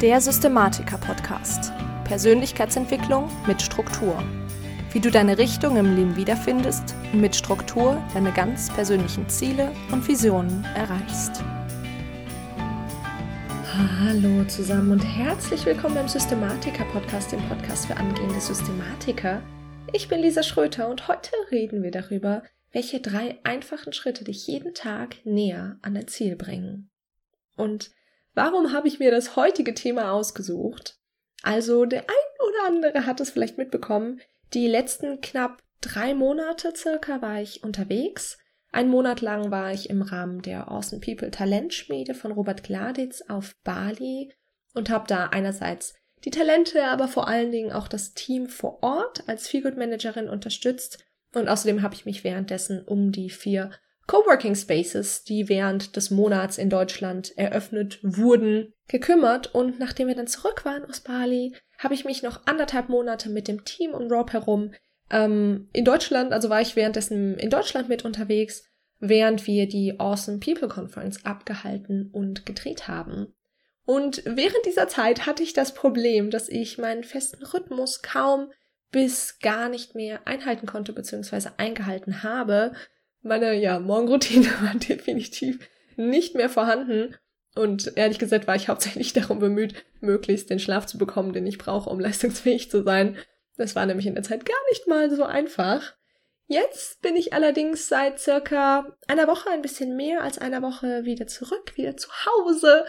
Der Systematiker-Podcast. Persönlichkeitsentwicklung mit Struktur. Wie du deine Richtung im Leben wiederfindest und mit Struktur deine ganz persönlichen Ziele und Visionen erreichst. Hallo zusammen und herzlich willkommen beim Systematiker-Podcast, dem Podcast für angehende Systematiker. Ich bin Lisa Schröter und heute reden wir darüber, welche drei einfachen Schritte dich jeden Tag näher an dein Ziel bringen. Und Warum habe ich mir das heutige Thema ausgesucht? Also der ein oder andere hat es vielleicht mitbekommen. Die letzten knapp drei Monate circa war ich unterwegs. Ein Monat lang war ich im Rahmen der Awesome People Talentschmiede von Robert Gladitz auf Bali und habe da einerseits die Talente, aber vor allen Dingen auch das Team vor Ort als Feelgood Managerin unterstützt und außerdem habe ich mich währenddessen um die vier Coworking Spaces, die während des Monats in Deutschland eröffnet wurden, gekümmert und nachdem wir dann zurück waren aus Bali, habe ich mich noch anderthalb Monate mit dem Team um Rob herum ähm, in Deutschland, also war ich währenddessen in Deutschland mit unterwegs, während wir die Awesome People Conference abgehalten und gedreht haben. Und während dieser Zeit hatte ich das Problem, dass ich meinen festen Rhythmus kaum bis gar nicht mehr einhalten konnte bzw. eingehalten habe, meine ja, Morgenroutine war definitiv nicht mehr vorhanden. Und ehrlich gesagt war ich hauptsächlich darum bemüht, möglichst den Schlaf zu bekommen, den ich brauche, um leistungsfähig zu sein. Das war nämlich in der Zeit gar nicht mal so einfach. Jetzt bin ich allerdings seit circa einer Woche, ein bisschen mehr als einer Woche wieder zurück, wieder zu Hause.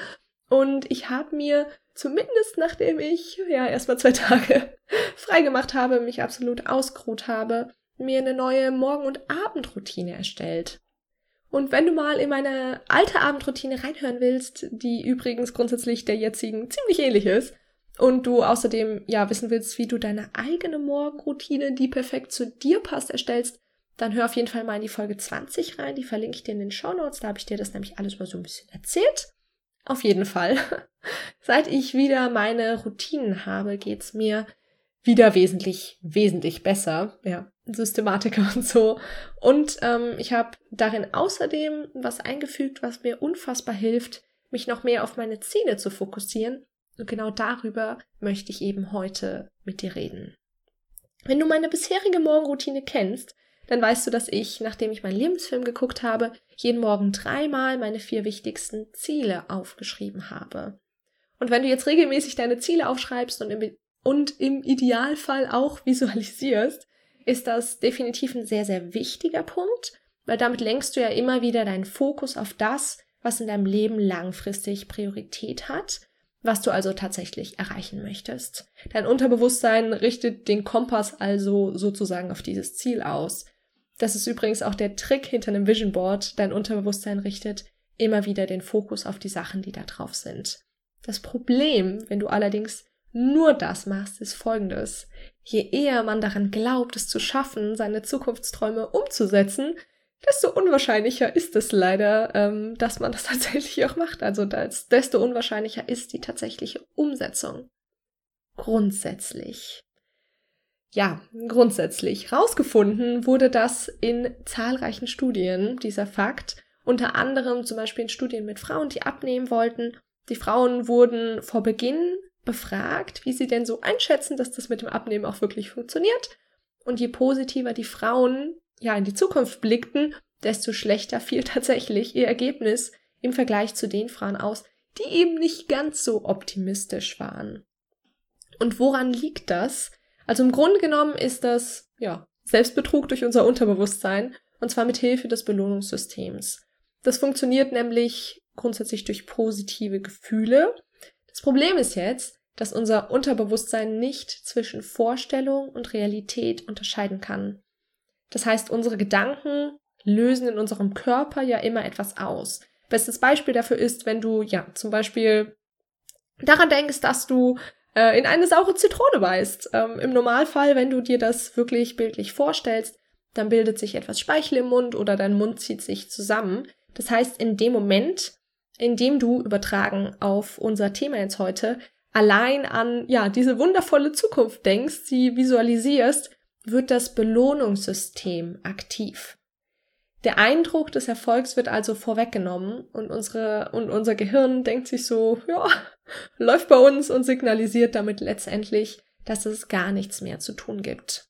Und ich habe mir zumindest nachdem ich ja erstmal zwei Tage freigemacht habe, mich absolut ausgeruht habe, mir eine neue Morgen- und Abendroutine erstellt. Und wenn du mal in meine alte Abendroutine reinhören willst, die übrigens grundsätzlich der jetzigen ziemlich ähnlich ist, und du außerdem ja wissen willst, wie du deine eigene Morgenroutine, die perfekt zu dir passt, erstellst, dann hör auf jeden Fall mal in die Folge 20 rein. Die verlinke ich dir in den Show Notes. Da habe ich dir das nämlich alles mal so ein bisschen erzählt. Auf jeden Fall. Seit ich wieder meine Routinen habe, geht's mir wieder wesentlich, wesentlich besser. Ja, Systematiker und so. Und ähm, ich habe darin außerdem was eingefügt, was mir unfassbar hilft, mich noch mehr auf meine Ziele zu fokussieren. Und genau darüber möchte ich eben heute mit dir reden. Wenn du meine bisherige Morgenroutine kennst, dann weißt du, dass ich, nachdem ich meinen Lebensfilm geguckt habe, jeden Morgen dreimal meine vier wichtigsten Ziele aufgeschrieben habe. Und wenn du jetzt regelmäßig deine Ziele aufschreibst und im, und im Idealfall auch visualisierst, ist das definitiv ein sehr, sehr wichtiger Punkt, weil damit lenkst du ja immer wieder deinen Fokus auf das, was in deinem Leben langfristig Priorität hat, was du also tatsächlich erreichen möchtest. Dein Unterbewusstsein richtet den Kompass also sozusagen auf dieses Ziel aus. Das ist übrigens auch der Trick hinter einem Vision Board. Dein Unterbewusstsein richtet immer wieder den Fokus auf die Sachen, die da drauf sind. Das Problem, wenn du allerdings nur das machst, ist folgendes. Je eher man daran glaubt, es zu schaffen, seine Zukunftsträume umzusetzen, desto unwahrscheinlicher ist es leider, ähm, dass man das tatsächlich auch macht. Also desto unwahrscheinlicher ist die tatsächliche Umsetzung. Grundsätzlich. Ja, grundsätzlich. Rausgefunden wurde das in zahlreichen Studien, dieser Fakt. Unter anderem zum Beispiel in Studien mit Frauen, die abnehmen wollten. Die Frauen wurden vor Beginn befragt, wie sie denn so einschätzen, dass das mit dem Abnehmen auch wirklich funktioniert. Und je positiver die Frauen ja in die Zukunft blickten, desto schlechter fiel tatsächlich ihr Ergebnis im Vergleich zu den Frauen aus, die eben nicht ganz so optimistisch waren. Und woran liegt das? Also im Grunde genommen ist das, ja, Selbstbetrug durch unser Unterbewusstsein und zwar mit Hilfe des Belohnungssystems. Das funktioniert nämlich grundsätzlich durch positive Gefühle das Problem ist jetzt, dass unser Unterbewusstsein nicht zwischen Vorstellung und Realität unterscheiden kann. Das heißt, unsere Gedanken lösen in unserem Körper ja immer etwas aus. Bestes Beispiel dafür ist, wenn du ja zum Beispiel daran denkst, dass du äh, in eine saure Zitrone beißt. Ähm, Im Normalfall, wenn du dir das wirklich bildlich vorstellst, dann bildet sich etwas Speichel im Mund oder dein Mund zieht sich zusammen. Das heißt, in dem Moment indem du übertragen auf unser Thema jetzt heute allein an ja diese wundervolle Zukunft denkst, sie visualisierst, wird das Belohnungssystem aktiv. Der Eindruck des Erfolgs wird also vorweggenommen und unsere, und unser Gehirn denkt sich so, ja, läuft bei uns und signalisiert damit letztendlich, dass es gar nichts mehr zu tun gibt.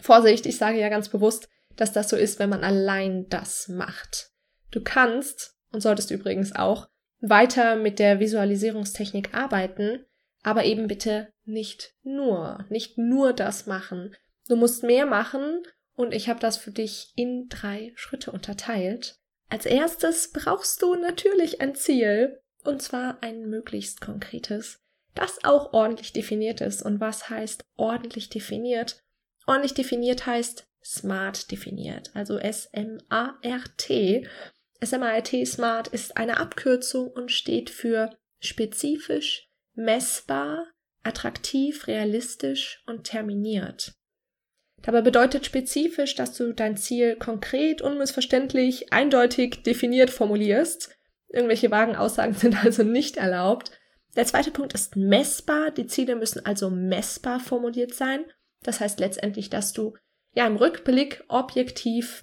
Vorsicht, ich sage ja ganz bewusst, dass das so ist, wenn man allein das macht. Du kannst, und solltest übrigens auch, weiter mit der Visualisierungstechnik arbeiten, aber eben bitte nicht nur, nicht nur das machen. Du musst mehr machen und ich habe das für dich in drei Schritte unterteilt. Als erstes brauchst du natürlich ein Ziel, und zwar ein möglichst konkretes, das auch ordentlich definiert ist. Und was heißt ordentlich definiert? Ordentlich definiert heißt smart definiert, also S-M-A-R-T. S-M-A-R-T smart ist eine Abkürzung und steht für spezifisch, messbar, attraktiv, realistisch und terminiert. Dabei bedeutet spezifisch, dass du dein Ziel konkret, unmissverständlich, eindeutig definiert formulierst. Irgendwelche vagen Aussagen sind also nicht erlaubt. Der zweite Punkt ist messbar. Die Ziele müssen also messbar formuliert sein. Das heißt letztendlich, dass du ja im Rückblick objektiv,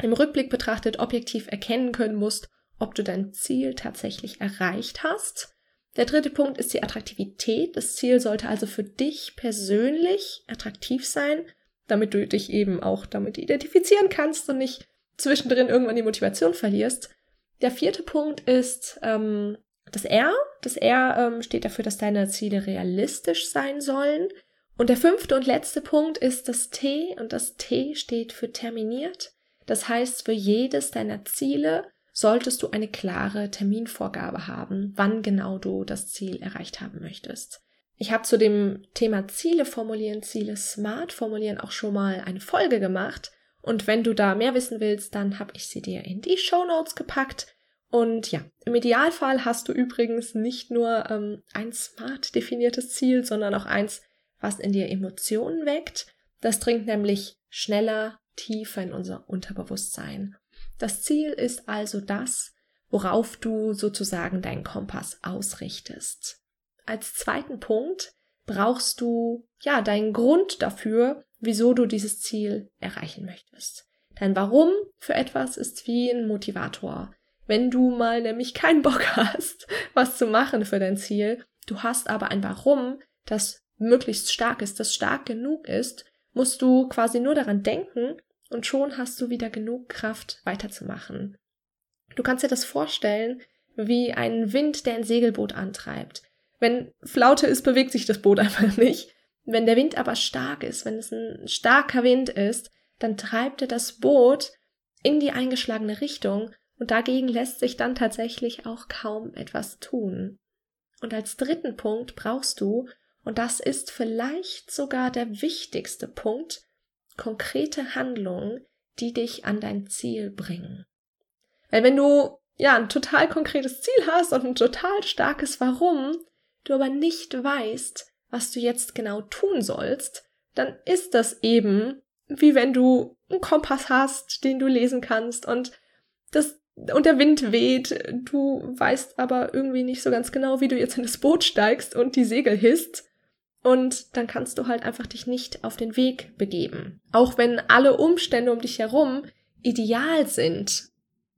im Rückblick betrachtet objektiv erkennen können musst, ob du dein Ziel tatsächlich erreicht hast. Der dritte Punkt ist die Attraktivität. Das Ziel sollte also für dich persönlich attraktiv sein damit du dich eben auch damit identifizieren kannst und nicht zwischendrin irgendwann die Motivation verlierst. Der vierte Punkt ist ähm, das R. Das R ähm, steht dafür, dass deine Ziele realistisch sein sollen. Und der fünfte und letzte Punkt ist das T und das T steht für terminiert. Das heißt, für jedes deiner Ziele solltest du eine klare Terminvorgabe haben, wann genau du das Ziel erreicht haben möchtest. Ich habe zu dem Thema Ziele formulieren, Ziele smart formulieren auch schon mal eine Folge gemacht. Und wenn du da mehr wissen willst, dann habe ich sie dir in die Show Notes gepackt. Und ja, im Idealfall hast du übrigens nicht nur ähm, ein smart definiertes Ziel, sondern auch eins, was in dir Emotionen weckt. Das dringt nämlich schneller, tiefer in unser Unterbewusstsein. Das Ziel ist also das, worauf du sozusagen deinen Kompass ausrichtest als zweiten Punkt brauchst du ja deinen Grund dafür, wieso du dieses Ziel erreichen möchtest. Dein Warum für etwas ist wie ein Motivator. Wenn du mal nämlich keinen Bock hast, was zu machen für dein Ziel, du hast aber ein Warum, das möglichst stark ist, das stark genug ist, musst du quasi nur daran denken und schon hast du wieder genug Kraft weiterzumachen. Du kannst dir das vorstellen wie einen Wind, der ein Segelboot antreibt. Wenn Flaute ist, bewegt sich das Boot einfach nicht. Wenn der Wind aber stark ist, wenn es ein starker Wind ist, dann treibt er das Boot in die eingeschlagene Richtung und dagegen lässt sich dann tatsächlich auch kaum etwas tun. Und als dritten Punkt brauchst du, und das ist vielleicht sogar der wichtigste Punkt, konkrete Handlungen, die dich an dein Ziel bringen. Weil wenn du ja ein total konkretes Ziel hast und ein total starkes Warum, du aber nicht weißt, was du jetzt genau tun sollst, dann ist das eben wie wenn du einen Kompass hast, den du lesen kannst und das und der Wind weht, du weißt aber irgendwie nicht so ganz genau, wie du jetzt in das Boot steigst und die Segel hisst. Und dann kannst du halt einfach dich nicht auf den Weg begeben. Auch wenn alle Umstände um dich herum ideal sind,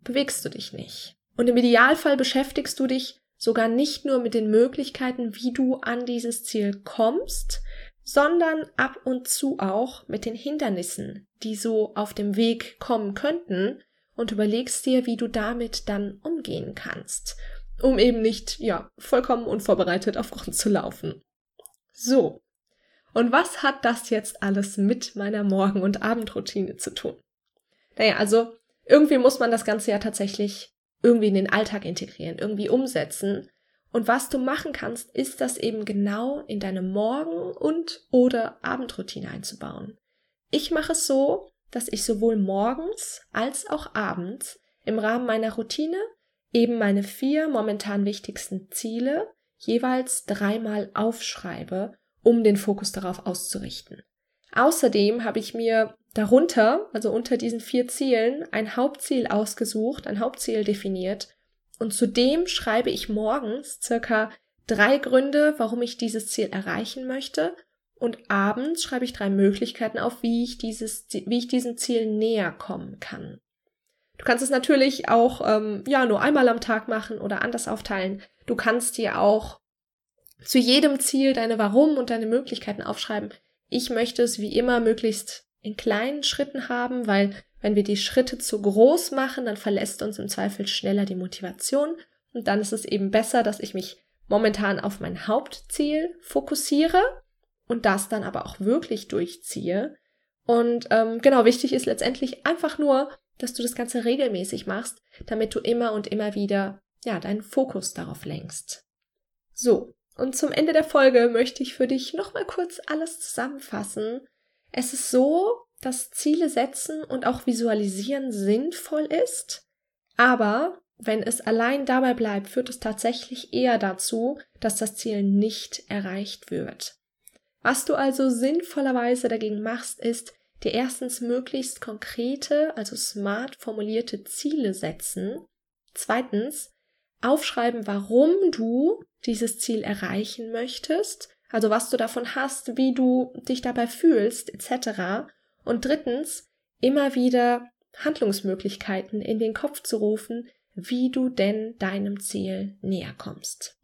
bewegst du dich nicht. Und im Idealfall beschäftigst du dich sogar nicht nur mit den Möglichkeiten, wie du an dieses Ziel kommst, sondern ab und zu auch mit den Hindernissen, die so auf dem Weg kommen könnten und überlegst dir, wie du damit dann umgehen kannst, um eben nicht, ja, vollkommen unvorbereitet auf Grund zu laufen. So. Und was hat das jetzt alles mit meiner Morgen- und Abendroutine zu tun? Naja, also irgendwie muss man das Ganze ja tatsächlich irgendwie in den Alltag integrieren, irgendwie umsetzen. Und was du machen kannst, ist das eben genau in deine Morgen- und oder Abendroutine einzubauen. Ich mache es so, dass ich sowohl morgens als auch abends im Rahmen meiner Routine eben meine vier momentan wichtigsten Ziele jeweils dreimal aufschreibe, um den Fokus darauf auszurichten. Außerdem habe ich mir darunter, also unter diesen vier Zielen, ein Hauptziel ausgesucht, ein Hauptziel definiert. Und zudem schreibe ich morgens circa drei Gründe, warum ich dieses Ziel erreichen möchte. Und abends schreibe ich drei Möglichkeiten auf, wie ich dieses, wie ich diesem Ziel näher kommen kann. Du kannst es natürlich auch ähm, ja nur einmal am Tag machen oder anders aufteilen. Du kannst dir auch zu jedem Ziel deine Warum und deine Möglichkeiten aufschreiben. Ich möchte es wie immer möglichst in kleinen Schritten haben, weil wenn wir die Schritte zu groß machen, dann verlässt uns im Zweifel schneller die Motivation und dann ist es eben besser, dass ich mich momentan auf mein Hauptziel fokussiere und das dann aber auch wirklich durchziehe. Und ähm, genau, wichtig ist letztendlich einfach nur, dass du das Ganze regelmäßig machst, damit du immer und immer wieder ja deinen Fokus darauf lenkst. So, und zum Ende der Folge möchte ich für dich nochmal kurz alles zusammenfassen. Es ist so, dass Ziele setzen und auch visualisieren sinnvoll ist, aber wenn es allein dabei bleibt, führt es tatsächlich eher dazu, dass das Ziel nicht erreicht wird. Was du also sinnvollerweise dagegen machst, ist, dir erstens möglichst konkrete, also smart formulierte Ziele setzen. Zweitens, aufschreiben, warum du dieses Ziel erreichen möchtest, also was du davon hast, wie du dich dabei fühlst, etc. Und drittens, immer wieder Handlungsmöglichkeiten in den Kopf zu rufen, wie du denn deinem Ziel näher kommst.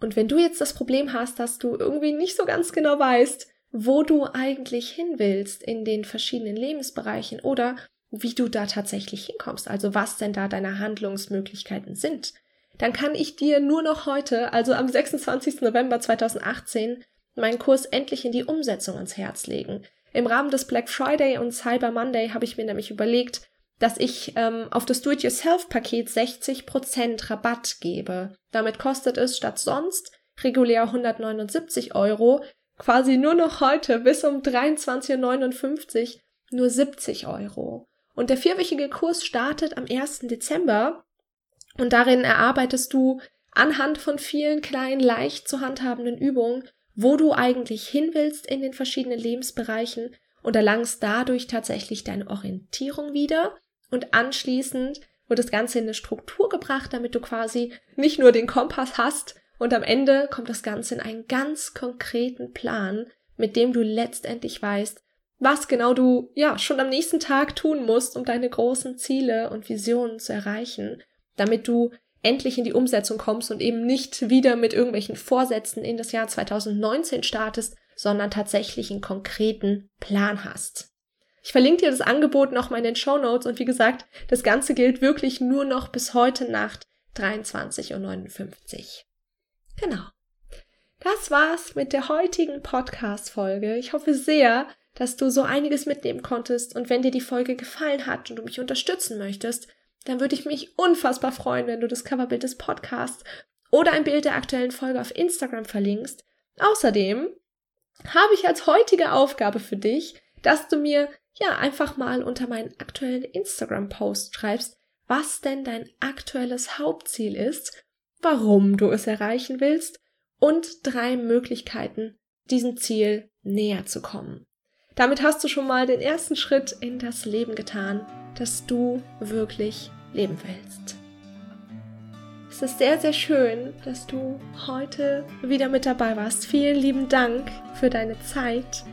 Und wenn du jetzt das Problem hast, dass du irgendwie nicht so ganz genau weißt, wo du eigentlich hin willst in den verschiedenen Lebensbereichen oder wie du da tatsächlich hinkommst, also was denn da deine Handlungsmöglichkeiten sind, dann kann ich dir nur noch heute, also am 26. November 2018, meinen Kurs endlich in die Umsetzung ans Herz legen. Im Rahmen des Black Friday und Cyber Monday habe ich mir nämlich überlegt, dass ich ähm, auf das Do-it-yourself-Paket 60% Rabatt gebe. Damit kostet es statt sonst regulär 179 Euro quasi nur noch heute bis um 23.59 Uhr nur 70 Euro. Und der vierwöchige Kurs startet am 1. Dezember und darin erarbeitest du anhand von vielen kleinen, leicht zu handhabenden Übungen, wo du eigentlich hin willst in den verschiedenen Lebensbereichen und erlangst dadurch tatsächlich deine Orientierung wieder und anschließend wird das Ganze in eine Struktur gebracht, damit du quasi nicht nur den Kompass hast und am Ende kommt das Ganze in einen ganz konkreten Plan, mit dem du letztendlich weißt, was genau du ja schon am nächsten Tag tun musst, um deine großen Ziele und Visionen zu erreichen, damit du endlich in die Umsetzung kommst und eben nicht wieder mit irgendwelchen Vorsätzen in das Jahr 2019 startest, sondern tatsächlich einen konkreten Plan hast. Ich verlinke dir das Angebot nochmal in den Show Notes und wie gesagt, das Ganze gilt wirklich nur noch bis heute Nacht 23.59 Uhr. Genau. Das war's mit der heutigen Podcast-Folge. Ich hoffe sehr, dass du so einiges mitnehmen konntest. Und wenn dir die Folge gefallen hat und du mich unterstützen möchtest, dann würde ich mich unfassbar freuen, wenn du das Coverbild des Podcasts oder ein Bild der aktuellen Folge auf Instagram verlinkst. Außerdem habe ich als heutige Aufgabe für dich, dass du mir ja einfach mal unter meinen aktuellen Instagram-Post schreibst, was denn dein aktuelles Hauptziel ist, warum du es erreichen willst und drei Möglichkeiten, diesem Ziel näher zu kommen. Damit hast du schon mal den ersten Schritt in das Leben getan, das du wirklich leben willst. Es ist sehr, sehr schön, dass du heute wieder mit dabei warst. Vielen lieben Dank für deine Zeit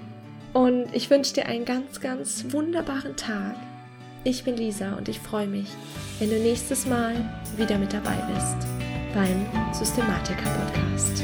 und ich wünsche dir einen ganz, ganz wunderbaren Tag. Ich bin Lisa und ich freue mich, wenn du nächstes Mal wieder mit dabei bist beim Systematiker Podcast.